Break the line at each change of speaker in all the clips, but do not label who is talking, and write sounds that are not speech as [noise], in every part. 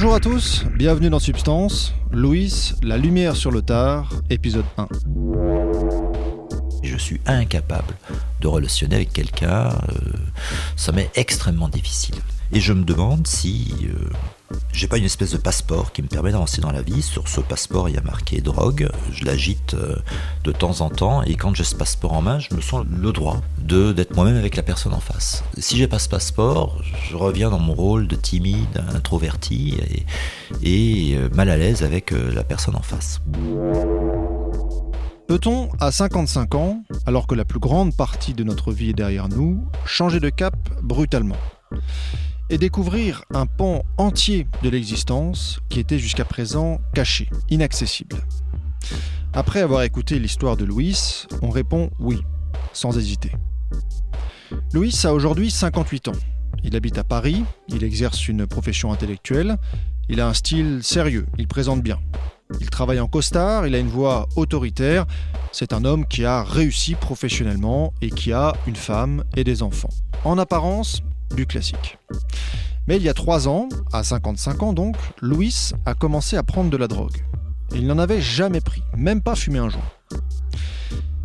Bonjour à tous, bienvenue dans Substance. Louis, La lumière sur le tard, épisode 1.
Je suis incapable de relationner avec quelqu'un. euh, ça m'est extrêmement difficile. Et je me demande si euh, j'ai pas une espèce de passeport qui me permet d'avancer dans la vie. Sur ce passeport, il y a marqué drogue. Je l'agite euh, de temps en temps et quand j'ai ce passeport en main, je me sens le droit de d'être moi-même avec la personne en face. Si j'ai pas ce passeport, je reviens dans mon rôle de timide, introverti et, euh, mal à l'aise avec euh, la personne en face.
Peut-on, à 55 ans, alors que la plus grande partie de notre vie est derrière nous, changer de cap brutalement? Et découvrir un pan entier de l'existence qui était jusqu'à présent caché, inaccessible Après avoir écouté l'histoire de Louis, on répond oui, sans hésiter. Louis a aujourd'hui 58 ans. Il habite à Paris, il exerce une profession intellectuelle, il a un style sérieux, il présente bien. Il travaille en costard, il a une voix autoritaire. C'est un homme qui a réussi professionnellement et qui a une femme et des enfants. En apparence, du classique. Mais il y a trois ans, à 55 ans donc, Louis a commencé à prendre de la drogue. Il n'en avait jamais pris, même pas fumé un joint.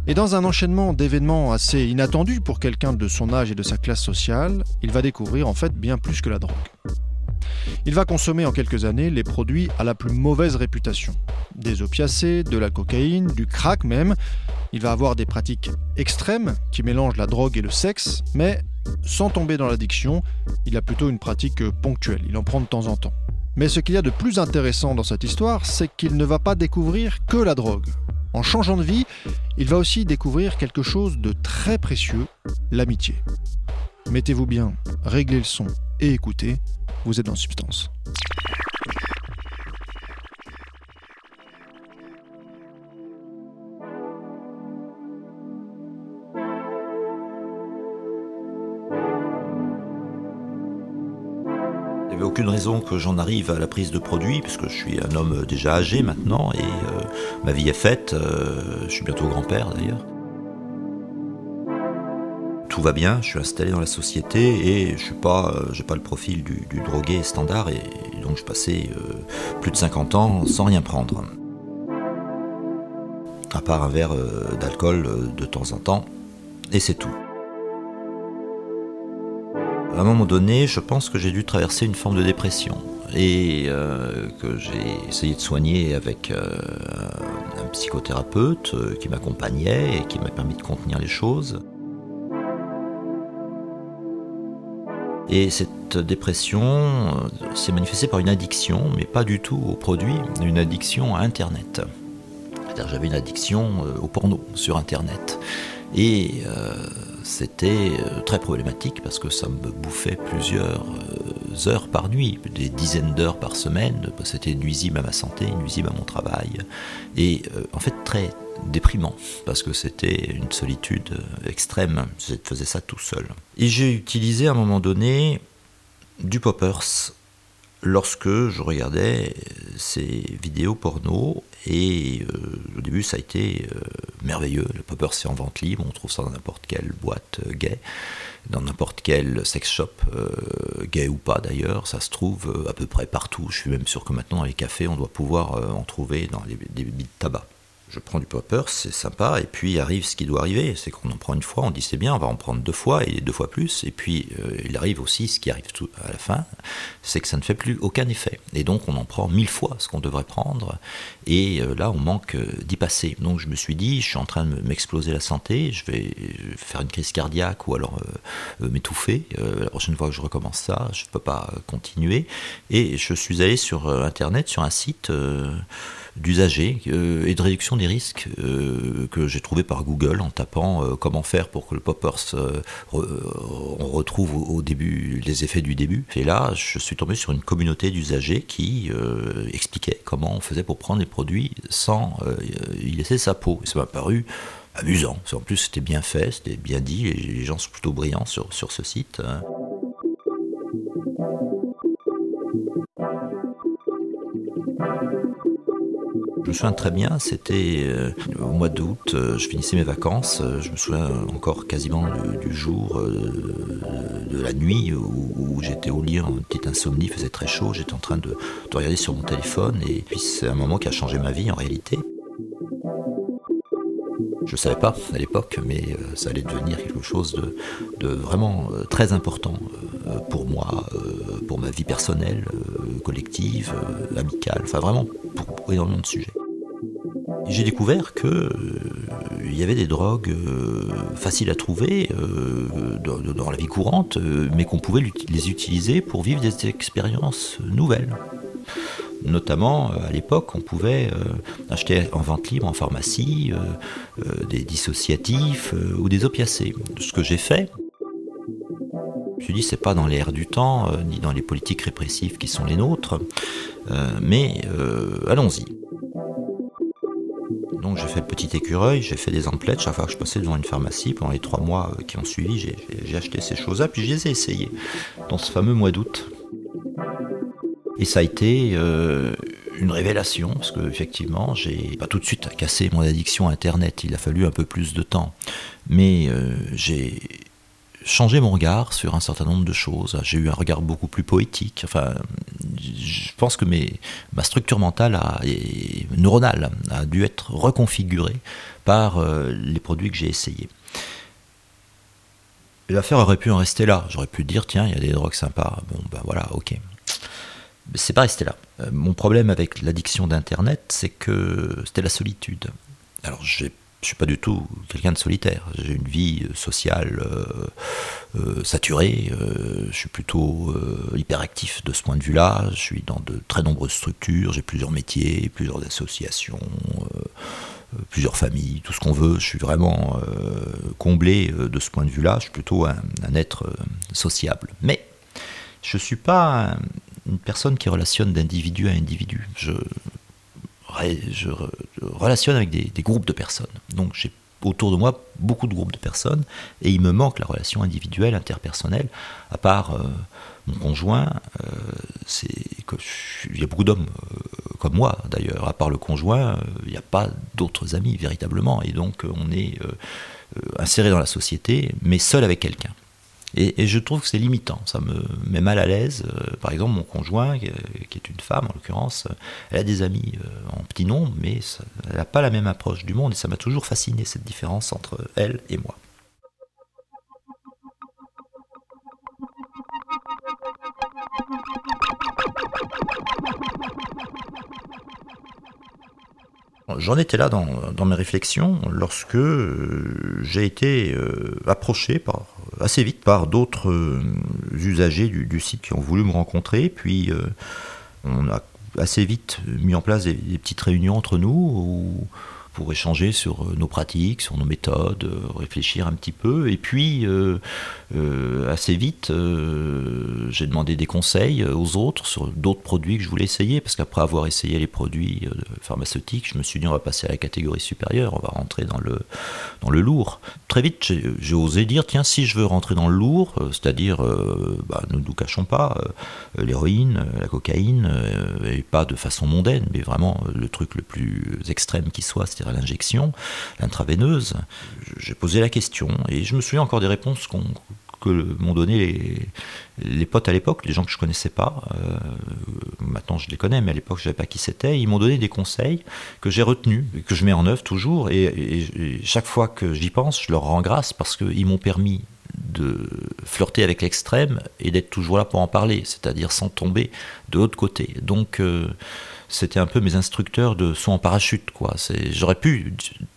Et dans un enchaînement d'événements assez inattendus pour quelqu'un de son âge et de sa classe sociale, il va découvrir en fait bien plus que la drogue. Il va consommer en quelques années les produits à la plus mauvaise réputation. Des opiacés, de la cocaïne, du crack même. Il va avoir des pratiques extrêmes qui mélangent la drogue et le sexe, mais sans tomber dans l'addiction, il a plutôt une pratique ponctuelle, il en prend de temps en temps. Mais ce qu'il y a de plus intéressant dans cette histoire, c'est qu'il ne va pas découvrir que la drogue. En changeant de vie, il va aussi découvrir quelque chose de très précieux, l'amitié. Mettez-vous bien, réglez le son et écoutez, vous êtes dans Substance.
Il n'y avait aucune raison que j'en arrive à la prise de produit, puisque je suis un homme déjà âgé maintenant, et euh, ma vie est faite, euh, je suis bientôt grand-père d'ailleurs. Tout va bien, je suis installé dans la société et je suis pas, euh, pas le profil du, drogué standard et, donc je passais euh, plus de 50 ans sans rien prendre. À part un verre euh, d'alcool de temps en temps, et c'est tout. À un moment donné, je pense que j'ai dû traverser une forme de dépression et que j'ai essayé de soigner avec un psychothérapeute qui m'accompagnait et qui m'a permis de contenir les choses. Et cette dépression euh, s'est manifestée par une addiction, mais pas du tout aux produits, une addiction à Internet. J'avais une addiction euh, au porno sur Internet. Et euh, c'était très problématique parce que ça me bouffait plusieurs heures par nuit, des dizaines d'heures par semaine. C'était nuisible à ma santé, nuisible à mon travail. Et en fait très déprimant parce que c'était une solitude euh, extrême. Je faisais ça tout seul. Et j'ai utilisé à un moment donné du poppers lorsque je regardais ces vidéos porno et euh, au début ça a été euh, merveilleux. Le popper c'est en vente libre, on trouve ça dans n'importe quelle boîte euh, gay, dans n'importe quel sex shop, euh, gay ou pas d'ailleurs, ça se trouve euh, à peu près partout. Je suis même sûr que maintenant dans les cafés on doit pouvoir euh, en trouver dans les, des billes de tabac. Je prends du popper, c'est sympa, et puis arrive ce qui doit arriver, c'est qu'on en prend une fois, on dit c'est bien, on va en prendre deux fois et deux fois plus, et puis euh, il arrive aussi ce qui arrive à la fin, c'est que ça ne fait plus aucun effet, et donc on en prend mille fois ce qu'on devrait prendre, et euh, là on manque euh, d'y passer. Donc je me suis dit, je suis en train de m'exploser la santé, je vais faire une crise cardiaque ou alors m'étouffer. La prochaine fois que je recommence ça, je ne peux pas continuer. Et je suis allé sur internet, sur un site d'usagers euh, et de réduction des risques euh, que j'ai trouvé par Google en tapant euh, comment faire pour que le poppers euh, re- on retrouve au, début les effets du début. Et là, je suis tombé sur une communauté d'usagers qui expliquait comment on faisait pour prendre les produits sans y laisser sa peau. Et ça m'a paru amusant. En plus, c'était bien fait, c'était bien dit, les gens sont plutôt brillants sur, sur ce site. Je me souviens très bien, c'était euh, au mois d'août, euh, je finissais mes vacances, euh, je me souviens encore quasiment du, jour, de la nuit où, j'étais au lit en petite insomnie, faisait très chaud, j'étais en train de, regarder sur mon téléphone et puis c'est un moment qui a changé ma vie en réalité. Je ne savais pas à l'époque, mais ça allait devenir quelque chose de, vraiment très important pour moi, pour ma vie personnelle, collective, amicale, enfin vraiment pour énormément de sujets. J'ai découvert que euh, il y avait des drogues euh, faciles à trouver euh, dans, la vie courante, mais qu'on pouvait les utiliser pour vivre des expériences nouvelles. Notamment, à l'époque, on pouvait acheter en vente libre en pharmacie des dissociatifs ou des opiacés. Ce que j'ai fait, je me suis dit, c'est pas dans l'air du temps, ni dans les politiques répressives qui sont les nôtres, mais allons-y. Donc j'ai fait le petit écureuil, j'ai fait des emplettes, chaque fois que je passais devant une pharmacie, pendant les trois mois euh, qui ont suivi, j'ai acheté ces choses-là, puis je les ai essayées dans ce fameux mois d'août. Et ça a été euh, une révélation, parce que effectivement, j'ai pas tout de suite cassé mon addiction à Internet, il a fallu un peu plus de temps. Mais euh, j'ai changé mon regard sur un certain nombre de choses. J'ai eu un regard beaucoup plus poétique. Enfin, je pense que mes, ma structure mentale et neuronale a dû être reconfigurée par euh, les produits que j'ai essayés. L'affaire aurait pu en rester là. J'aurais pu dire, tiens, il y a des drogues sympas. Bon, ben voilà, ok. C'est pas resté là. Euh, mon problème avec l'addiction d'Internet, c'est que c'était la solitude. Alors, je suis pas du tout quelqu'un de solitaire. J'ai une vie sociale euh, euh, saturée. Euh, je suis plutôt hyperactif de ce point de vue-là. Je suis dans de très nombreuses structures. J'ai plusieurs métiers, plusieurs associations, plusieurs familles, tout ce qu'on veut. Je suis vraiment comblé de ce point de vue-là. Je suis plutôt un, un être sociable. Mais je suis pas une personne qui relationne d'individu à individu. Je, relationne avec des, groupes de personnes. Donc j'ai autour de moi beaucoup de groupes de personnes et il me manque la relation individuelle, interpersonnelle, à part euh, mon conjoint. Euh, il y a beaucoup d'hommes euh, comme moi d'ailleurs. À part le conjoint, il n'y a pas d'autres amis véritablement et donc on est inséré dans la société, mais seul avec quelqu'un. Et, je trouve que c'est limitant, ça me met mal à l'aise. Euh, par exemple, mon conjoint, qui est une femme en l'occurrence, elle a des amis euh, en petit nombre, mais elle n'a pas la même approche du monde, et ça m'a toujours fasciné cette différence entre elle et moi. J'en étais là dans, mes réflexions lorsque euh, j'ai été approché par assez vite par d'autres euh, usagers du, site qui ont voulu me rencontrer. Puis euh, on a assez vite mis en place des, petites réunions entre nous pour échanger sur euh, nos pratiques, sur nos méthodes, euh, réfléchir un petit peu. Et puis, euh, assez vite, j'ai demandé des conseils aux autres sur d'autres produits que je voulais essayer, parce qu'après avoir essayé les produits pharmaceutiques, je me suis dit on va passer à la catégorie supérieure, on va rentrer dans le, dans le lourd. Très vite, j'ai osé dire, tiens, si je veux rentrer dans le lourd, c'est-à-dire, bah, ne nous cachons pas, l'héroïne, la cocaïne, et pas de façon mondaine, mais vraiment le truc le plus extrême qui soit, c'est à l'injection, l'intraveineuse. J'ai posé la question et je me souviens encore des réponses que m'ont donné les, potes à l'époque, les gens que je connaissais pas. Euh, maintenant je les connais, mais à l'époque je savais pas qui c'était. Ils m'ont donné des conseils que j'ai retenus, que je mets en œuvre toujours. Et, chaque fois que j'y pense, je leur rends grâce parce qu'ils m'ont permis de flirter avec l'extrême et d'être toujours là pour en parler, c'est-à-dire sans tomber de l'autre côté. Donc euh, c'était un peu mes instructeurs de saut en parachute. quoi. J'aurais pu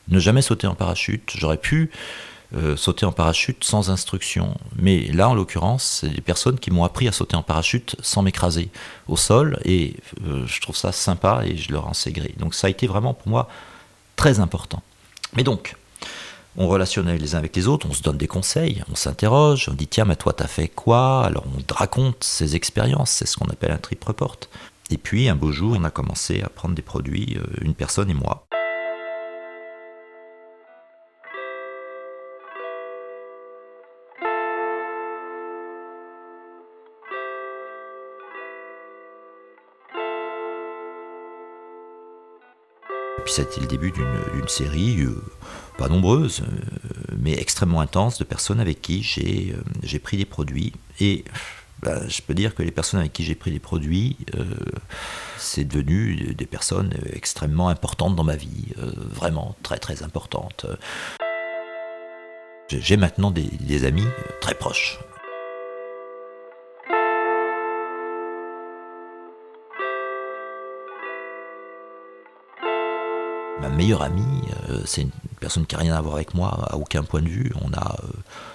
ne jamais sauter en parachute, j'aurais pu euh, sauter en parachute sans instruction. Mais là, en l'occurrence, c'est des personnes qui m'ont appris à sauter en parachute sans m'écraser au sol, et euh, je trouve ça sympa et je leur en sais gré. Donc ça a été vraiment pour moi très important. Mais donc, on relationne les uns avec les autres, on se donne des conseils, on s'interroge, on dit tiens, mais toi t'as fait quoi? Alors on raconte ses expériences, c'est ce qu'on appelle un trip report. Et puis un beau jour, on a commencé à prendre des produits, euh, une personne et moi. puis ça a été le début d'une série, euh, pas nombreuse, mais extrêmement intense, de personnes avec qui j'ai pris des produits. Et ben, je peux dire que les personnes avec qui j'ai pris des produits, c'est devenu des personnes extrêmement importantes dans ma vie, vraiment très très importantes. J'ai maintenant des amis très proches. Ma meilleure amie, euh, c'est une personne qui n'a rien à voir avec moi à aucun point de vue. On a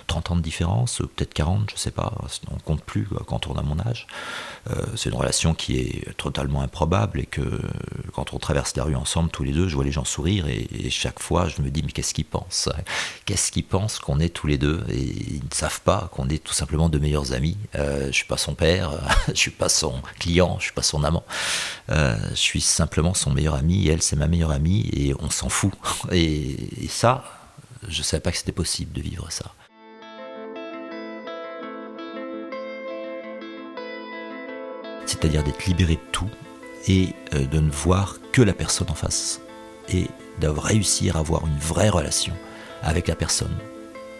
30 euh, ans de différence, euh, peut-être 40, je ne sais pas, on compte plus quand on a mon âge. c'est une relation qui est totalement improbable et que quand on traverse la rue ensemble, tous les deux, je vois les gens sourire et, chaque fois je me dis mais qu'est-ce qu'ils pensent Qu'est-ce qu'ils pensent qu'on est tous les deux? Et ils ne savent pas qu'on est tout simplement de meilleurs amis. je ne suis pas son père, [laughs] je ne suis pas son client, je ne suis pas son amant. je suis simplement son meilleur ami et elle c'est ma meilleure amie et on s'en fout. [laughs] ça, je ne savais pas que c'était possible de vivre ça. C'est-à-dire d'être libéré de tout et euh, de ne voir que la personne en face et de réussir à avoir une vraie relation avec la personne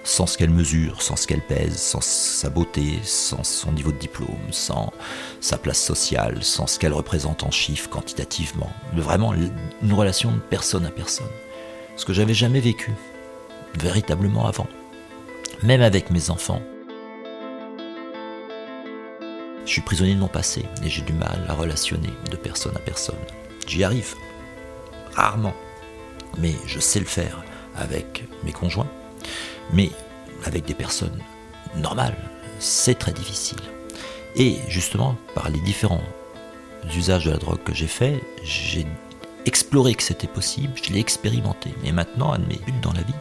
sans ce qu'elle mesure, sans ce qu'elle pèse, sans sa beauté, sans son niveau de diplôme, sans sa place sociale, sans ce qu'elle représente en chiffres quantitativement. Vraiment une relation de personne à personne. Que j'avais jamais vécu, véritablement avant. Même avec mes enfants. Je suis prisonnier de mon passé et j'ai du mal à relationner de personne à personne. J'y arrive, rarement, mais je sais le faire avec mes conjoints, mais avec des personnes normales, c'est très difficile. Et justement, par les différents usages de la drogue que j'ai fait, j'ai exploré que c'était possible, je l'ai expérimenté. Et maintenant, un de mes buts dans la vie,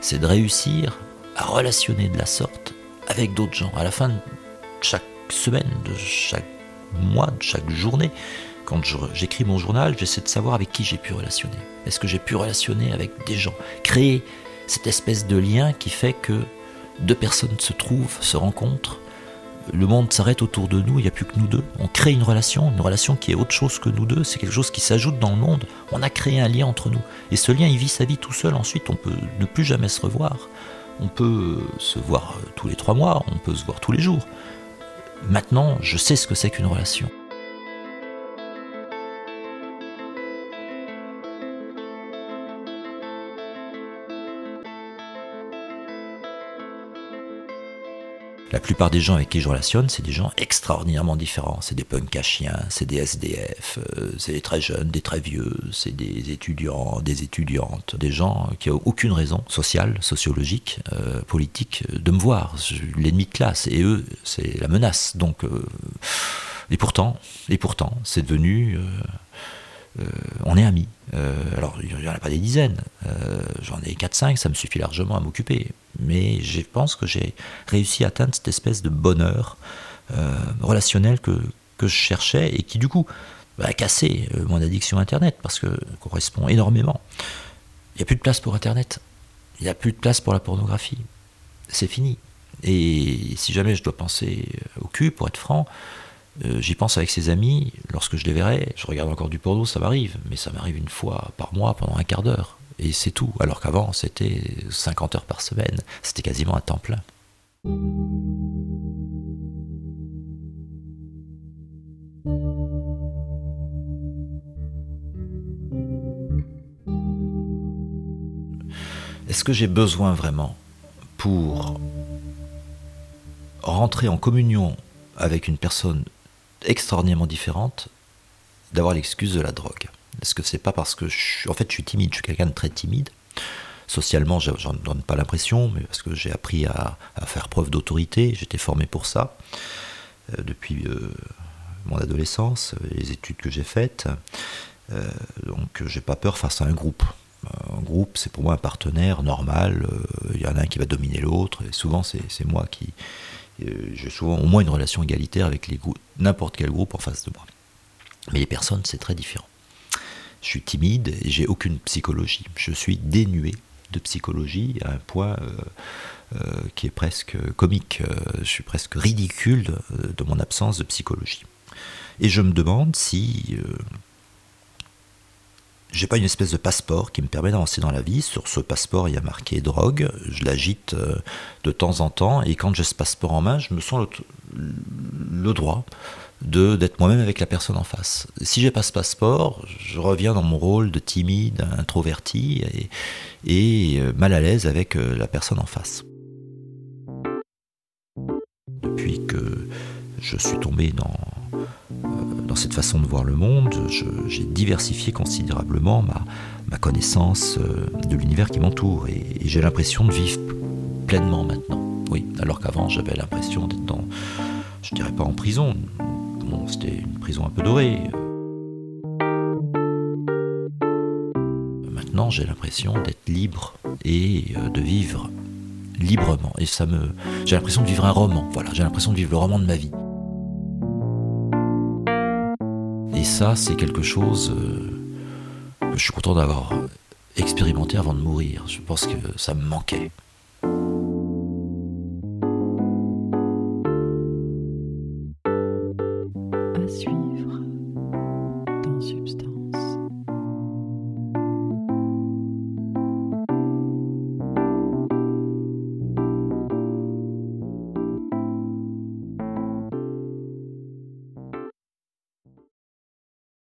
c'est de réussir à relationner de la sorte avec d'autres gens. À la fin de chaque semaine, de chaque mois, de chaque journée, quand j'écris mon journal, j'essaie de savoir avec qui j'ai pu relationner. Est-ce que j'ai pu relationner avec des gens? Créer cette espèce de lien qui fait que deux personnes se trouvent, se rencontrent, le monde s'arrête autour de nous, il n'y a plus que nous deux. On crée une relation, une relation qui est autre chose que nous deux, c'est quelque chose qui s'ajoute dans le monde. On a créé un lien entre nous. Et ce lien, il vit sa vie tout seul ensuite, on peut ne plus jamais se revoir. On peut se voir tous les trois mois, on peut se voir tous les jours. Maintenant, je sais ce que c'est qu'une relation. La plupart des gens avec qui je relationne, c'est des gens extraordinairement différents. C'est des punks à chiens, c'est des SDF, euh, c'est des très jeunes, des très vieux, c'est des étudiants, des étudiantes, des gens qui n'ont aucune raison sociale, sociologique, euh, politique de me voir. L'ennemi de classe. Et eux, c'est la menace. Donc, euh, et pourtant, et pourtant, c'est devenu euh, on est amis. Euh, alors, il n'y en a pas des dizaines. Euh, j'en ai 4-5, ça me suffit largement à m'occuper. Mais je pense que j'ai réussi à atteindre cette espèce de bonheur relationnel que, je cherchais et qui, du coup, a cassé mon addiction à Internet parce que correspond énormément. Il n'y a plus de place pour Internet. Il n'y a plus de place pour la pornographie. C'est fini. Et si jamais je dois penser au cul, pour être franc, euh, j'y pense avec ses amis, lorsque je les verrai, je regarde encore du porno, ça m'arrive, mais ça m'arrive une fois par mois pendant un quart d'heure. Et c'est tout. Alors qu'avant, c'était 50 heures par semaine. C'était quasiment un temps plein. Est-ce que j'ai besoin vraiment pour rentrer en communion avec une personne extraordinairement différente d'avoir l'excuse de la drogue. Est-ce que c'est pas parce que je en fait je suis timide, je suis quelqu'un de très timide. Socialement, j'en donne pas l'impression, mais parce que j'ai appris à, faire preuve d'autorité, j'étais formé pour ça euh, depuis euh, mon adolescence, les études que j'ai faites. Euh, donc j'ai pas peur face à un groupe. Un groupe, c'est pour moi un partenaire normal. Il y en a un qui va dominer l'autre, et souvent c'est moi qui, euh, j'ai souvent au moins une relation égalitaire avec n'importe quel groupe en face de moi. Mais les personnes, c'est très différent. Je suis timide et j'ai aucune psychologie. Je suis dénué de psychologie à un point euh, euh, qui est presque comique. je suis presque ridicule de, mon absence de psychologie. Et je me demande si j'ai pas une espèce de passeport qui me permet d'avancer dans la vie. Sur ce passeport, il y a marqué drogue. Je l'agite euh, de temps en temps. Et quand j'ai ce passeport en main, je me sens le, droit de d'être moi-même avec la personne en face. Si j'ai pas ce passeport, je reviens dans mon rôle de timide, introverti et, et euh, mal à l'aise avec euh, la personne en face. Depuis que je suis tombé dans dans cette façon de voir le monde, j'ai diversifié considérablement ma, connaissance euh, de l'univers qui m'entoure et, j'ai l'impression de vivre pleinement maintenant. Oui, alors qu'avant j'avais l'impression d'être dans, je dirais pas en prison, bon, c'était une prison un peu dorée. Maintenant j'ai l'impression d'être libre et euh, de vivre librement et ça me, j'ai l'impression de vivre un roman. Voilà, j'ai l'impression de vivre le roman de ma vie. Et ça, c'est quelque chose euh, que je suis content d'avoir expérimenté avant de mourir. Je pense que ça me manquait.